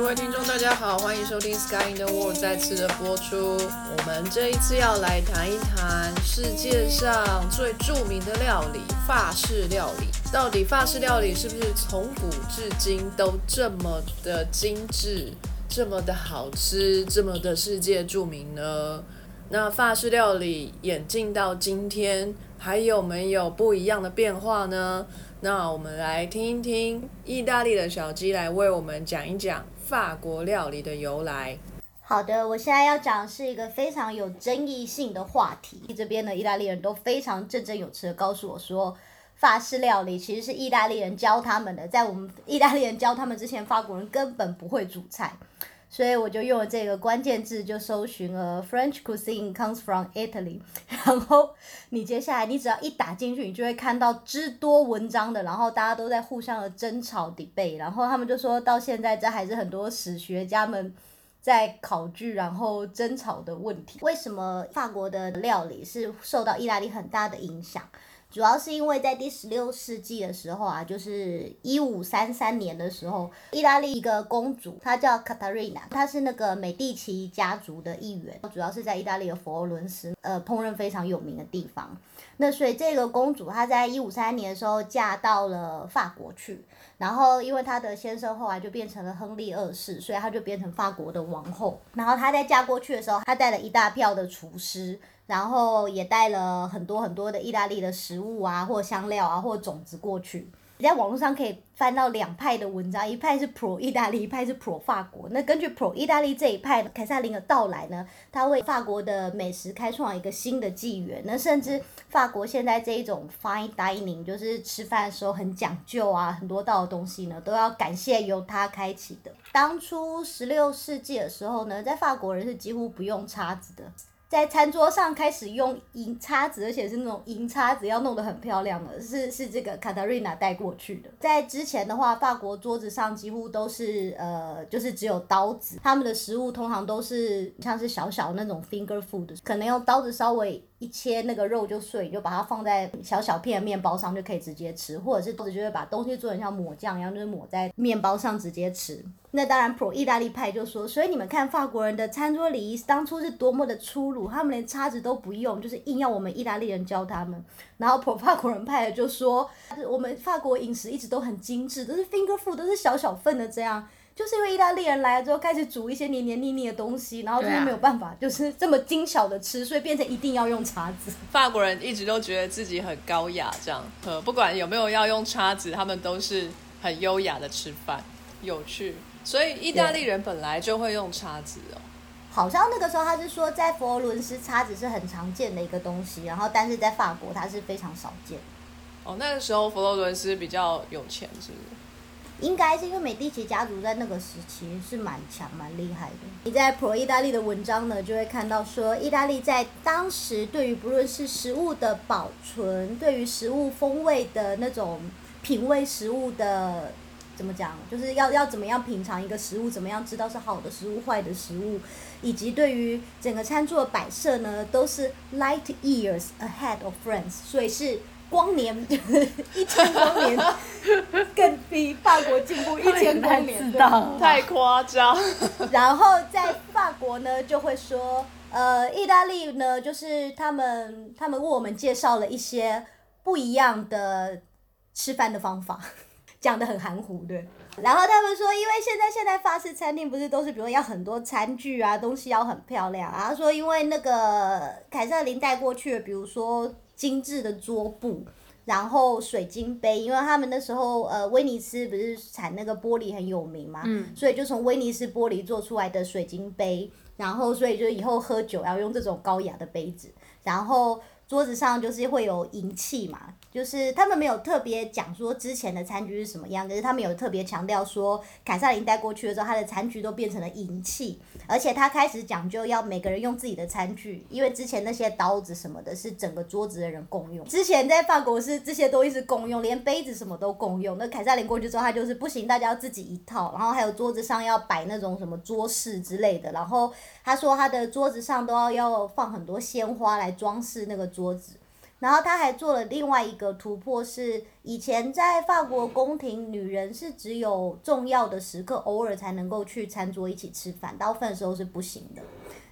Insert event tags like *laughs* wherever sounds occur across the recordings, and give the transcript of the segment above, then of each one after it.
各位听众，大家好，欢迎收听《Sky in the World》再次的播出。我们这一次要来谈一谈世界上最著名的料理——法式料理。到底法式料理是不是从古至今都这么的精致、这么的好吃、这么的世界著名呢？那法式料理演进到今天，还有没有不一样的变化呢？那我们来听一听意大利的小鸡来为我们讲一讲法国料理的由来。好的，我现在要讲的是一个非常有争议性的话题。这边的意大利人都非常振振有词的告诉我说，法式料理其实是意大利人教他们的，在我们意大利人教他们之前，法国人根本不会煮菜。所以我就用了这个关键字，就搜寻了 French cuisine comes from Italy。*laughs* 然后你接下来你只要一打进去，你就会看到之多文章的，然后大家都在互相的争吵 debate。然后他们就说到现在，这还是很多史学家们在考据，然后争吵的问题。为什么法国的料理是受到意大利很大的影响？主要是因为在第十六世纪的时候啊，就是一五三三年的时候，意大利一个公主，她叫卡塔瑞娜，她是那个美第奇家族的一员，主要是在意大利的佛罗伦斯，呃，烹饪非常有名的地方。那所以这个公主她在一五三年的时候嫁到了法国去，然后因为她的先生后来就变成了亨利二世，所以她就变成法国的王后。然后她在嫁过去的时候，她带了一大票的厨师。然后也带了很多很多的意大利的食物啊，或香料啊，或种子过去。你在网络上可以翻到两派的文章，一派是 pro 意大利，一派是 pro 法国。那根据 pro 意大利这一派，凯撒琳的到来呢，他为法国的美食开创一个新的纪元。那甚至法国现在这一种 fine dining，就是吃饭的时候很讲究啊，很多道的东西呢，都要感谢由他开启的。当初十六世纪的时候呢，在法国人是几乎不用叉子的。在餐桌上开始用银叉子，而且是那种银叉子，要弄得很漂亮的，是是这个卡塔瑞娜带过去的。在之前的话，法国桌子上几乎都是呃，就是只有刀子，他们的食物通常都是像是小小那种 finger food，可能用刀子稍微。一切那个肉就碎，就把它放在小小片的面包上就可以直接吃，或者是就是把东西做成像抹酱一样，就是抹在面包上直接吃。那当然，pro 意大利派就说，所以你们看法国人的餐桌礼仪当初是多么的粗鲁，他们连叉子都不用，就是硬要我们意大利人教他们。然后 pro 法国人派的就说，我们法国饮食一直都很精致，都是 finger food，都是小小份的这样。就是因为意大利人来了之后，开始煮一些黏黏腻腻的东西，然后就是没有办法，就是这么精巧的吃，所以变成一定要用叉子。法国人一直都觉得自己很高雅，这样，呃，不管有没有要用叉子，他们都是很优雅的吃饭，有趣。所以意大利人本来就会用叉子哦。好像那个时候他是说，在佛罗伦斯叉子是很常见的一个东西，然后但是在法国它是非常少见。哦，那个时候佛罗伦斯比较有钱，是不是？应该是因为美第奇家族在那个时期是蛮强、蛮厉害的。你在 Pro 意大利的文章呢，就会看到说，意大利在当时对于不论是食物的保存，对于食物风味的那种品味食物的怎么讲，就是要要怎么样品尝一个食物，怎么样知道是好的食物、坏的食物，以及对于整个餐桌的摆设呢，都是 light years ahead of friends，所以是。光年 *laughs* 一千光年，*laughs* 更比法国进步一千光年，太夸张。*laughs* 然后在法国呢，就会说，呃，意大利呢，就是他们他们为我们介绍了一些不一样的吃饭的方法，讲的很含糊，对。然后他们说，因为现在现在法式餐厅不是都是，比如要很多餐具啊，东西要很漂亮啊。说因为那个凯瑟琳带过去的，比如说。精致的桌布，然后水晶杯，因为他们那时候呃威尼斯不是产那个玻璃很有名嘛，所以就从威尼斯玻璃做出来的水晶杯，然后所以就以后喝酒要用这种高雅的杯子，然后桌子上就是会有银器嘛。就是他们没有特别讲说之前的餐具是什么样，可是他们有特别强调说，凯撒琳带过去的时候，他的餐具都变成了银器，而且他开始讲究要每个人用自己的餐具，因为之前那些刀子什么的是整个桌子的人共用。之前在法国是这些东西是共用，连杯子什么都共用。那凯撒琳过去之后，他就是不行，大家要自己一套，然后还有桌子上要摆那种什么桌饰之类的，然后他说他的桌子上都要要放很多鲜花来装饰那个桌子。然后他还做了另外一个突破，是以前在法国宫廷，女人是只有重要的时刻偶尔才能够去餐桌一起吃饭，大部分时候是不行的。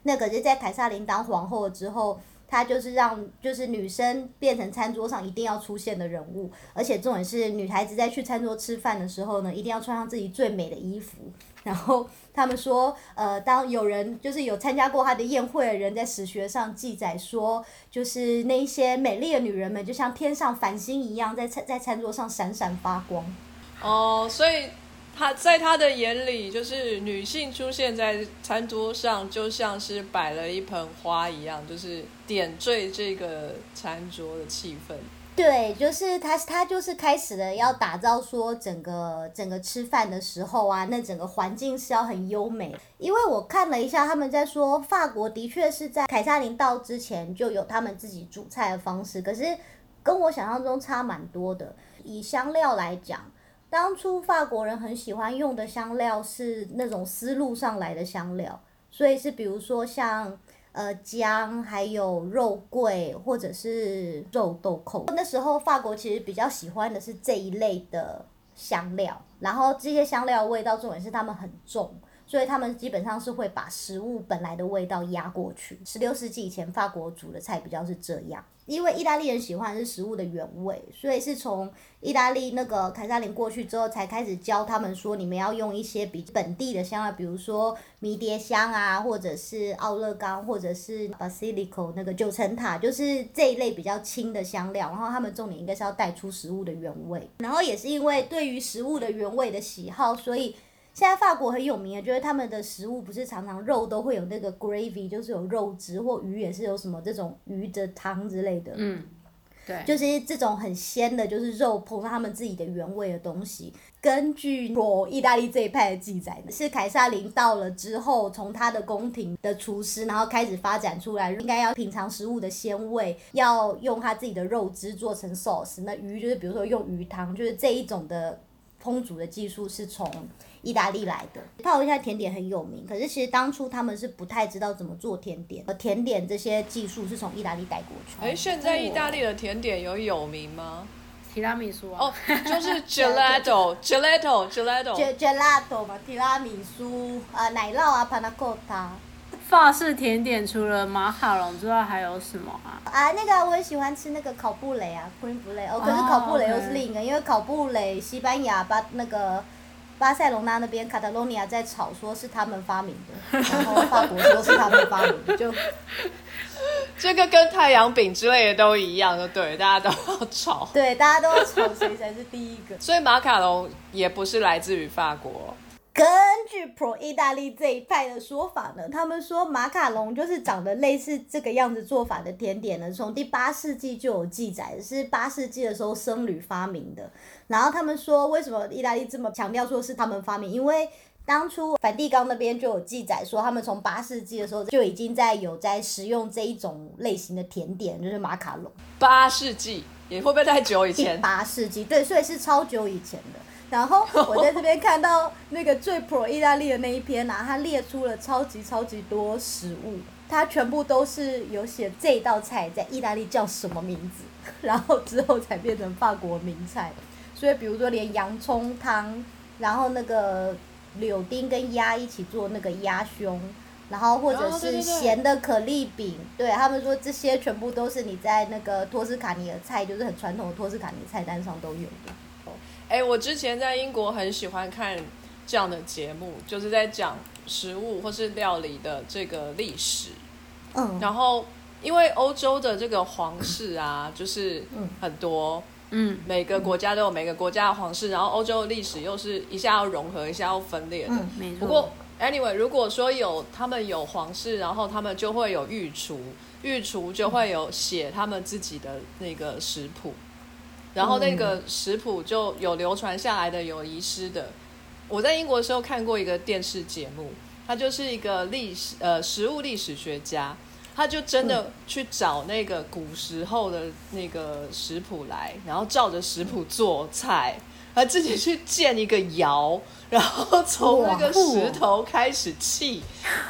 那可是，在凯撒琳当皇后之后，她就是让就是女生变成餐桌上一定要出现的人物，而且重点是女孩子在去餐桌吃饭的时候呢，一定要穿上自己最美的衣服。然后他们说，呃，当有人就是有参加过他的宴会的人，在史学上记载说，就是那一些美丽的女人们，就像天上繁星一样，在餐在餐桌上闪闪发光。哦，所以他在他的眼里，就是女性出现在餐桌上，就像是摆了一盆花一样，就是点缀这个餐桌的气氛。对，就是他，他就是开始了要打造说整个整个吃饭的时候啊，那整个环境是要很优美。因为我看了一下，他们在说法国的确是在凯撒琳到之前就有他们自己煮菜的方式，可是跟我想象中差蛮多的。以香料来讲，当初法国人很喜欢用的香料是那种丝路上来的香料，所以是比如说像。呃，姜还有肉桂或者是肉豆蔻，那时候法国其实比较喜欢的是这一类的香料，然后这些香料味道重点是它们很重，所以他们基本上是会把食物本来的味道压过去。十六世纪以前，法国煮的菜比较是这样。因为意大利人喜欢的是食物的原味，所以是从意大利那个凯撒琳过去之后，才开始教他们说，你们要用一些比本地的香料，比如说迷迭香啊，或者是奥勒冈，或者是 basilico 那个九层塔，就是这一类比较轻的香料。然后他们重点应该是要带出食物的原味。然后也是因为对于食物的原味的喜好，所以。现在法国很有名的，就是他们的食物不是常常肉都会有那个 gravy，就是有肉汁，或鱼也是有什么这种鱼的汤之类的。嗯，对，就是这种很鲜的，就是肉碰上他们自己的原味的东西。根据我意大利这一派的记载，是凯撒琳到了之后，从他的宫廷的厨师，然后开始发展出来，应该要品尝食物的鲜味，要用他自己的肉汁做成 sauce。那鱼就是比如说用鱼汤，就是这一种的烹煮的技术是从。意大利来的，泡一下甜点很有名，可是其实当初他们是不太知道怎么做甜点，甜点这些技术是从意大利带过去。哎，现在意大利的甜点有有名吗？提拉米苏啊？哦，就是 *laughs* gelato，gelato，gelato，gelato 嘛，提拉米苏啊，奶酪啊，panna cotta。法式甜点除了马卡龙之外还有什么啊？啊，那个我也喜欢吃那个烤布雷啊，cream 布雷。哦，可是烤布雷又是另一个，因为烤布雷西班牙巴那个。巴塞隆纳那边，卡塔罗尼亚在吵，说是他们发明的，然后法国说是他们发明的，就 *laughs* 这个跟太阳饼之类的都一样，就对，大家都要吵，对，大家都要吵，谁才是第一个？所以马卡龙也不是来自于法国。根据 Pro 意大利这一派的说法呢，他们说马卡龙就是长得类似这个样子做法的甜点呢，从第八世纪就有记载，是八世纪的时候僧侣发明的。然后他们说，为什么意大利这么强调说是他们发明？因为当初梵蒂冈那边就有记载说，他们从八世纪的时候就已经在有在食用这一种类型的甜点，就是马卡龙。八世纪也会不会太久以前？八世纪对，所以是超久以前的。然后我在这边看到那个最 pro 意大利的那一篇啊，它列出了超级超级多食物，它全部都是有写这道菜在意大利叫什么名字，然后之后才变成法国名菜。所以比如说连洋葱汤，然后那个柳丁跟鸭一起做那个鸭胸，然后或者是咸的可丽饼，对他们说这些全部都是你在那个托斯卡尼的菜，就是很传统的托斯卡尼菜单上都有的。哎，我之前在英国很喜欢看这样的节目，就是在讲食物或是料理的这个历史。嗯，然后因为欧洲的这个皇室啊，就是很多，嗯，每个国家都有每个国家的皇室，然后欧洲的历史又是一下要融合，一下要分裂的。没错。不过，anyway，如果说有他们有皇室，然后他们就会有御厨，御厨就会有写他们自己的那个食谱。然后那个食谱就有流传下来的，有遗失的。我在英国的时候看过一个电视节目，他就是一个历史呃食物历史学家，他就真的去找那个古时候的那个食谱来，然后照着食谱做菜，他自己去建一个窑，然后从那个石头开始砌，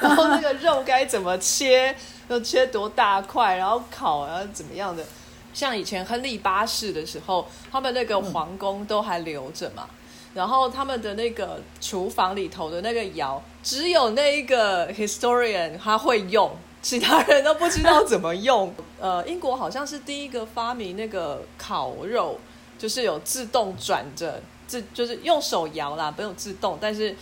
然后那个肉该怎么切，要切多大块，然后烤，然后怎么样的。像以前亨利八世的时候，他们那个皇宫都还留着嘛。然后他们的那个厨房里头的那个窑，只有那一个 historian 他会用，其他人都不知道怎么用。*laughs* 呃，英国好像是第一个发明那个烤肉，就是有自动转着，自就是用手摇啦，不用自动，但是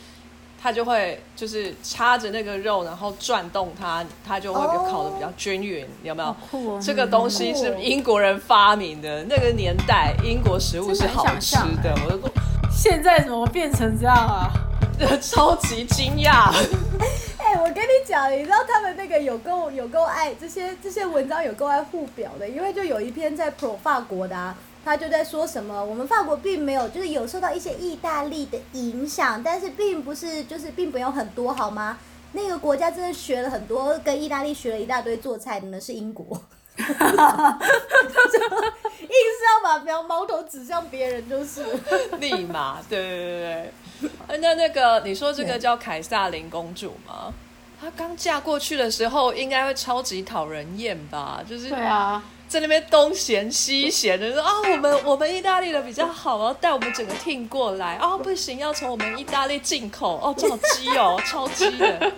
它就会就是插着那个肉，然后转动它，它就会烤的比较均匀，有没有？这个东西是英国人发明的，那个年代英国食物是好吃的，我都。现在怎么变成这样啊？*laughs* 超级惊讶！*laughs* 哎，我跟你讲，你知道他们那个有够有够爱这些这些文章有够爱互表的，因为就有一篇在 pro 法国的，他就在说什么，我们法国并没有就是有受到一些意大利的影响，但是并不是就是并没有很多好吗？那个国家真的学了很多，跟意大利学了一大堆做菜的呢，是英国。哈哈哈硬是要把苗矛头指向别人，就是立马，对对对对。那那个你说这个叫凯撒琳公主吗？她刚嫁过去的时候，应该会超级讨人厌吧？就是对啊，在那边东嫌西嫌的说啊，我们我们意大利的比较好，然后带我们整个 team 过来啊，不行，要从我们意大利进口哦，这种鸡哦，*laughs* 超鸡的。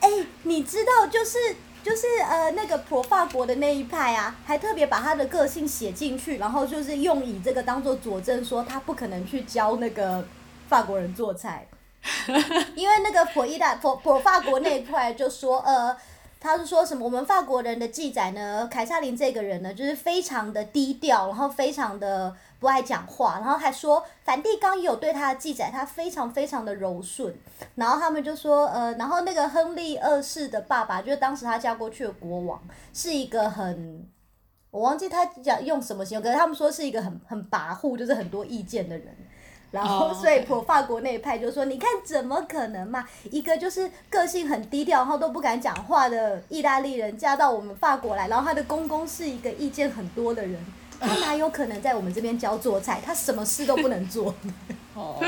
哎，你知道就是。就是呃那个普法国的那一派啊，还特别把他的个性写进去，然后就是用以这个当做佐证，说他不可能去教那个法国人做菜，*laughs* 因为那个普意大普普法国那一块就说呃。他是说什么？我们法国人的记载呢？凯撒琳这个人呢，就是非常的低调，然后非常的不爱讲话，然后还说梵蒂冈有对他的记载，他非常非常的柔顺。然后他们就说，呃，然后那个亨利二世的爸爸，就是当时他嫁过去的国王，是一个很，我忘记他讲用什么形容，可是他们说是一个很很跋扈，就是很多意见的人。然后，所以普法国那一派就说：“你看，怎么可能嘛？一个就是个性很低调，然后都不敢讲话的意大利人嫁到我们法国来，然后他的公公是一个意见很多的人，他哪有可能在我们这边教做菜？他什么事都不能做。*laughs* ”哦，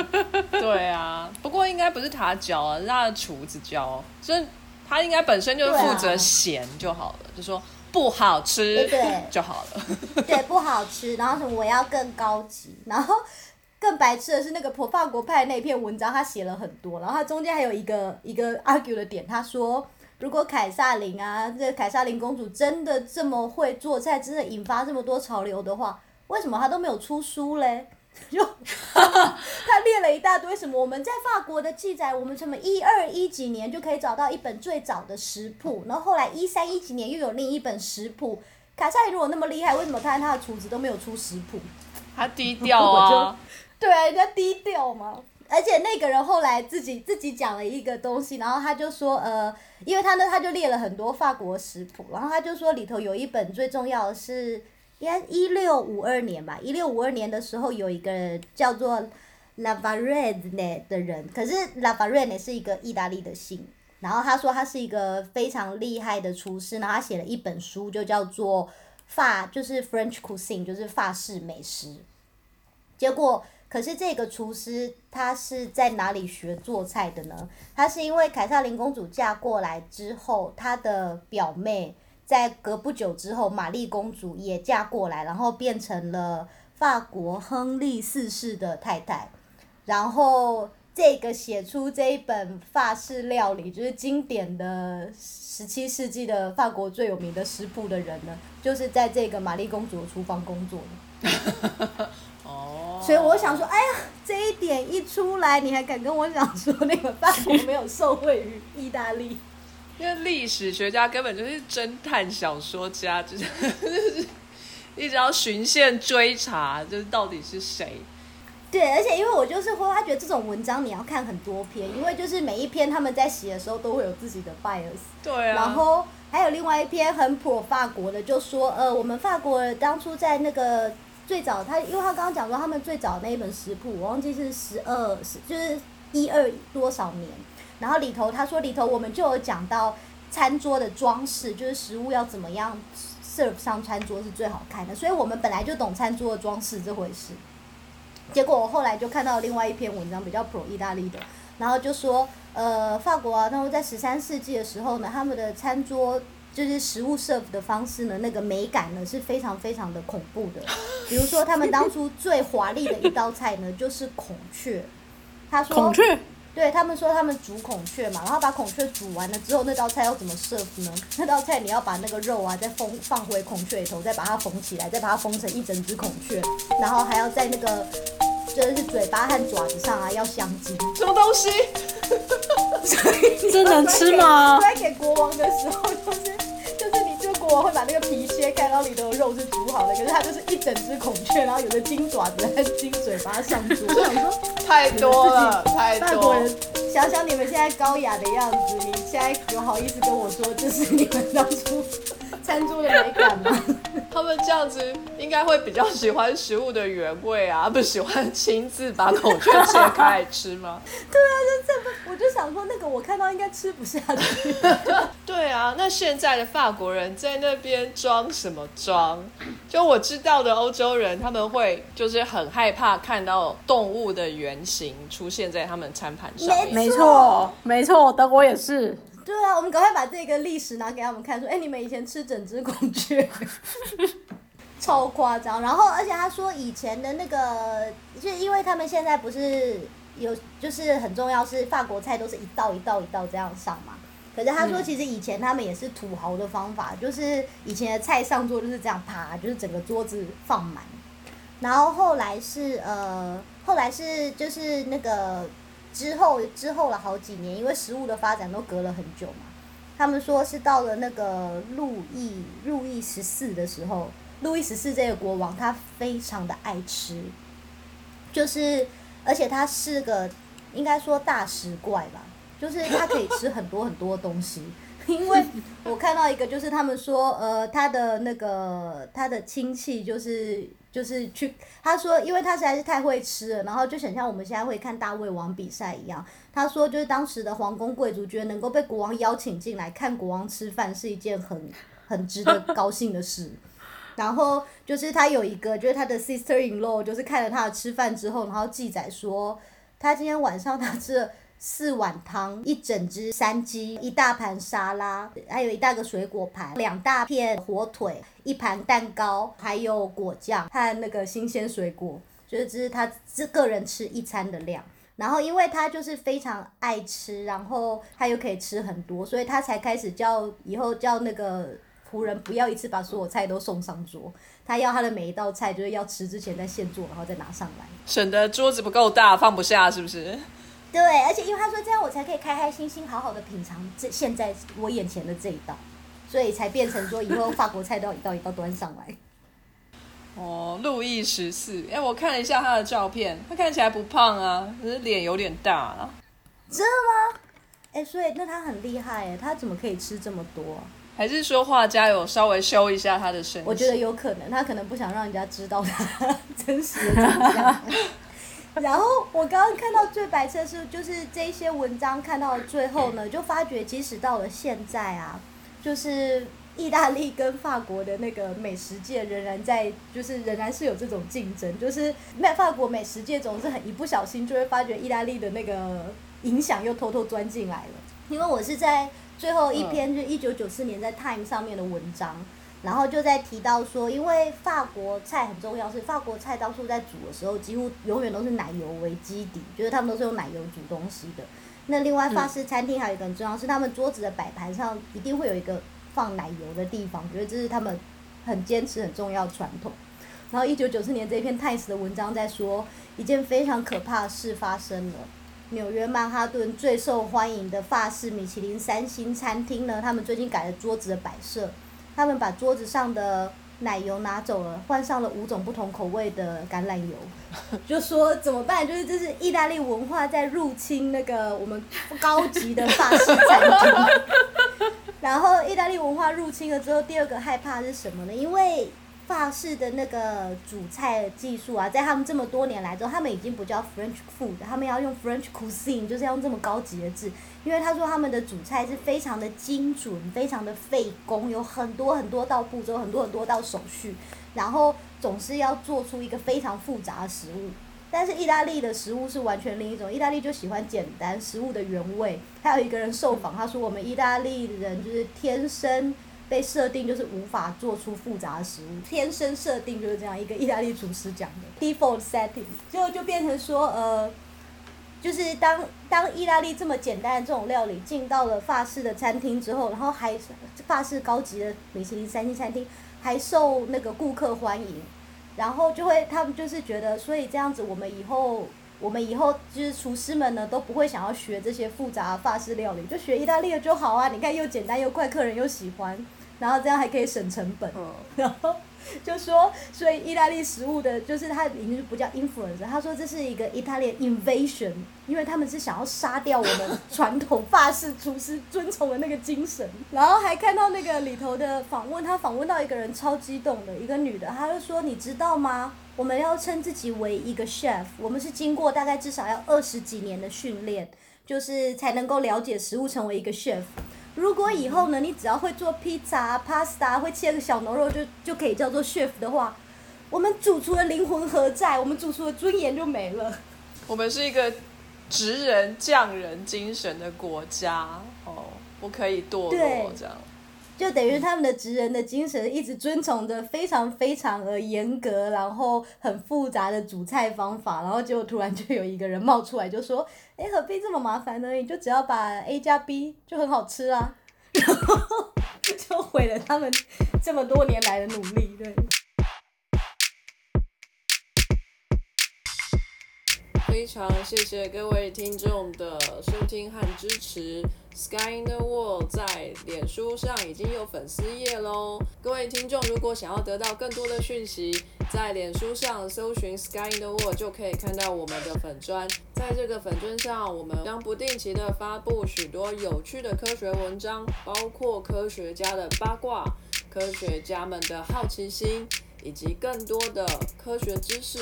对啊，不过应该不是他教啊，是他的厨子教，所以他应该本身就是负责咸就好了，就说不好吃对就好了。*laughs* 对，不好吃，然后什么我要更高级，然后。更白痴的是那个普法国派那篇文章，他写了很多，然后他中间还有一个一个 argue 的点，他说如果凯撒琳啊，这个凯撒琳公主真的这么会做菜，真的引发这么多潮流的话，为什么她都没有出书嘞？就 *laughs* 他列了一大堆什么，我们在法国的记载，我们什么一二一几年就可以找到一本最早的食谱，然后后来一三一几年又有另一本食谱。凯撒琳如果那么厉害，为什么他和他的厨子都没有出食谱？他低 *laughs* 调啊。对啊，人家低调嘛，而且那个人后来自己自己讲了一个东西，然后他就说，呃，因为他呢他就列了很多法国食谱，然后他就说里头有一本最重要的是，应该一六五二年吧，一六五二年的时候有一个叫做 La Varenne 的人，可是 La Varenne 是一个意大利的姓，然后他说他是一个非常厉害的厨师，然后他写了一本书，就叫做法，就是 French Cuisine，就是法式美食，结果。可是这个厨师他是在哪里学做菜的呢？他是因为凯撒琳公主嫁过来之后，她的表妹在隔不久之后，玛丽公主也嫁过来，然后变成了法国亨利四世的太太。然后这个写出这一本法式料理，就是经典的十七世纪的法国最有名的食谱的人呢，就是在这个玛丽公主的厨房工作的。*laughs* 所以我想说，哎呀，这一点一出来，你还敢跟我讲说那个法国没有受惠于意大利？*laughs* 因为历史学家根本就是侦探小说家，就是 *laughs* 就是一直要循线追查，就是到底是谁。对，而且因为我就是会，他觉得这种文章你要看很多篇，因为就是每一篇他们在写的时候都会有自己的 bias。对啊。然后还有另外一篇很普法国的，就说呃，我们法国当初在那个。最早他，因为他刚刚讲说他们最早那一本食谱，我忘记是十二十，就是一二多少年。然后里头他说里头我们就有讲到餐桌的装饰，就是食物要怎么样 serve 上餐桌是最好看的。所以我们本来就懂餐桌的装饰这回事。结果我后来就看到另外一篇文章，比较 pro 意大利的，然后就说呃法国啊，他们在十三世纪的时候呢，他们的餐桌就是食物 serve 的方式呢，那个美感呢是非常非常的恐怖的。*laughs* 比如说，他们当初最华丽的一道菜呢，就是孔雀。他说，孔雀，对他们说他们煮孔雀嘛，然后把孔雀煮完了之后，那道菜要怎么 serve 呢？*laughs* 那道菜你要把那个肉啊再封放回孔雀里头，再把它缝起来，再把它缝成一整只孔雀，然后还要在那个就是嘴巴和爪子上啊要镶金。什么东西？*laughs* 这能吃吗？在给国王的时候，里头的肉是煮好的，可是它就是一整只孔雀，然后有个金爪子和金嘴巴上桌。我想说，太多了，太多。外国人，想想你们现在高雅的样子，你现在有好意思跟我说这是你们当初餐桌的美感吗？他们这样子应该会比较喜欢食物的原味啊，*laughs* 不喜欢亲自把孔雀切开来吃吗？*laughs* 对啊，就这么，我就想说那个我看到应该吃不下去。*laughs* 对啊，那现在的法国人在那边装什么装？就我知道的欧洲人，他们会就是很害怕看到动物的原型出现在他们餐盘上面。没错，没错，德国也是。对啊，我们赶快把这个历史拿给他们看，说，哎，你们以前吃整只孔雀，*laughs* 超夸张。然后，而且他说以前的那个，就因为他们现在不是有，就是很重要是法国菜都是一道一道一道这样上嘛。可是他说，其实以前他们也是土豪的方法，就是以前的菜上桌就是这样啪，就是整个桌子放满。然后后来是呃，后来是就是那个。之后之后了好几年，因为食物的发展都隔了很久嘛。他们说是到了那个路易路易十四的时候，路易十四这个国王他非常的爱吃，就是而且他是个应该说大食怪吧，就是他可以吃很多很多东西。因为我看到一个，就是他们说，呃，他的那个他的亲戚就是就是去，他说，因为他实在是太会吃了，然后就想像我们现在会看大胃王比赛一样。他说，就是当时的皇宫贵族觉得能够被国王邀请进来看国王吃饭是一件很很值得高兴的事。然后就是他有一个，就是他的 sister in law，就是看了他的吃饭之后，然后记载说，他今天晚上他吃了。四碗汤，一整只山鸡，一大盘沙拉，还有一大个水果盘，两大片火腿，一盘蛋糕，还有果酱和那个新鲜水果，就是这是他这个人吃一餐的量。然后因为他就是非常爱吃，然后他又可以吃很多，所以他才开始叫以后叫那个仆人不要一次把所有菜都送上桌，他要他的每一道菜就是要吃之前再现做，然后再拿上来，省得桌子不够大放不下，是不是？对，而且因为他说这样我才可以开开心心好好的品尝这现在我眼前的这一道，所以才变成说以后法国菜都要一道一道端上来。*laughs* 哦，路易十四，哎，我看了一下他的照片，他看起来不胖啊，可是脸有点大啊。真的吗？哎，所以那他很厉害哎，他怎么可以吃这么多？还是说画家有稍微修一下他的身？我觉得有可能，他可能不想让人家知道他 *laughs* 真实的长相。*laughs* *laughs* 然后我刚刚看到最白色是，就是这些文章看到最后呢，就发觉即使到了现在啊，就是意大利跟法国的那个美食界仍然在，就是仍然是有这种竞争，就是美法国美食界总是很一不小心就会发觉意大利的那个影响又偷偷钻进来了。因为我是在最后一篇就一九九四年在 Time 上面的文章。然后就在提到说，因为法国菜很重要，是法国菜当初在煮的时候，几乎永远都是奶油为基底，就是他们都是用奶油煮东西的。那另外法式餐厅还有一个很重要，是他们桌子的摆盘上一定会有一个放奶油的地方，觉得这是他们很坚持很重要传统。然后一九九四年这篇《泰斯》的文章在说，一件非常可怕的事发生了，纽约曼哈顿最受欢迎的法式米其林三星餐厅呢，他们最近改了桌子的摆设。他们把桌子上的奶油拿走了，换上了五种不同口味的橄榄油，*laughs* 就说怎么办？就是这是意大利文化在入侵那个我们高级的法式餐厅。*laughs* 然后意大利文化入侵了之后，第二个害怕是什么呢？因为法式的那个煮菜技术啊，在他们这么多年来之后，他们已经不叫 French food，他们要用 French cuisine，就是要用这么高级的字。因为他说他们的主菜是非常的精准，非常的费工，有很多很多道步骤，很多很多道手续，然后总是要做出一个非常复杂的食物。但是意大利的食物是完全另一种，意大利就喜欢简单食物的原味。还有一个人受访，他说我们意大利人就是天生。被设定就是无法做出复杂的食物，天生设定就是这样一个意大利厨师讲的 default setting，最后就变成说呃。就是当当意大利这么简单的这种料理进到了法式的餐厅之后，然后还法式高级的米其林三星餐厅还受那个顾客欢迎，然后就会他们就是觉得，所以这样子我们以后我们以后就是厨师们呢都不会想要学这些复杂法式料理，就学意大利的就好啊！你看又简单又快，客人又喜欢，然后这样还可以省成本，*laughs* 然后。就说，所以意大利食物的，就是它已经不叫 influence，他说这是一个 Italian invasion，因为他们是想要杀掉我们传统法式厨师遵从的那个精神。*laughs* 然后还看到那个里头的访问，他访问到一个人超激动的一个女的，她就说：“你知道吗？我们要称自己为一个 chef，我们是经过大概至少要二十几年的训练，就是才能够了解食物，成为一个 chef。”如果以后呢，你只要会做披萨、pasta，会切个小牛肉，就就可以叫做 chef 的话，我们主厨的灵魂何在？我们主厨的尊严就没了。我们是一个职人匠人精神的国家，哦，不可以堕落这样。就等于他们的职人的精神一直遵从着非常非常而严格，然后很复杂的煮菜方法，然后结果突然就有一个人冒出来就说：“哎，何必这么麻烦呢？你就只要把 A 加 B 就很好吃啊！”然后 *laughs* 就毁了他们这么多年来的努力，对。非常谢谢各位听众的收听和支持。Sky in the World 在脸书上已经有粉丝页喽。各位听众，如果想要得到更多的讯息，在脸书上搜寻 Sky in the World 就可以看到我们的粉砖。在这个粉砖上，我们将不定期的发布许多有趣的科学文章，包括科学家的八卦、科学家们的好奇心，以及更多的科学知识。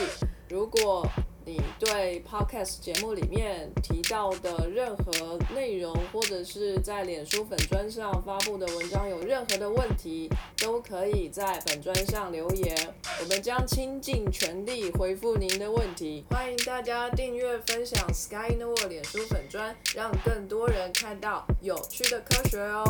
如果你对 podcast 节目里面提到的任何内容，或者是在脸书粉砖上发布的文章有任何的问题，都可以在粉砖上留言，我们将倾尽全力回复您的问题。欢迎大家订阅分享 Sky in the World 脸书粉砖，让更多人看到有趣的科学哦。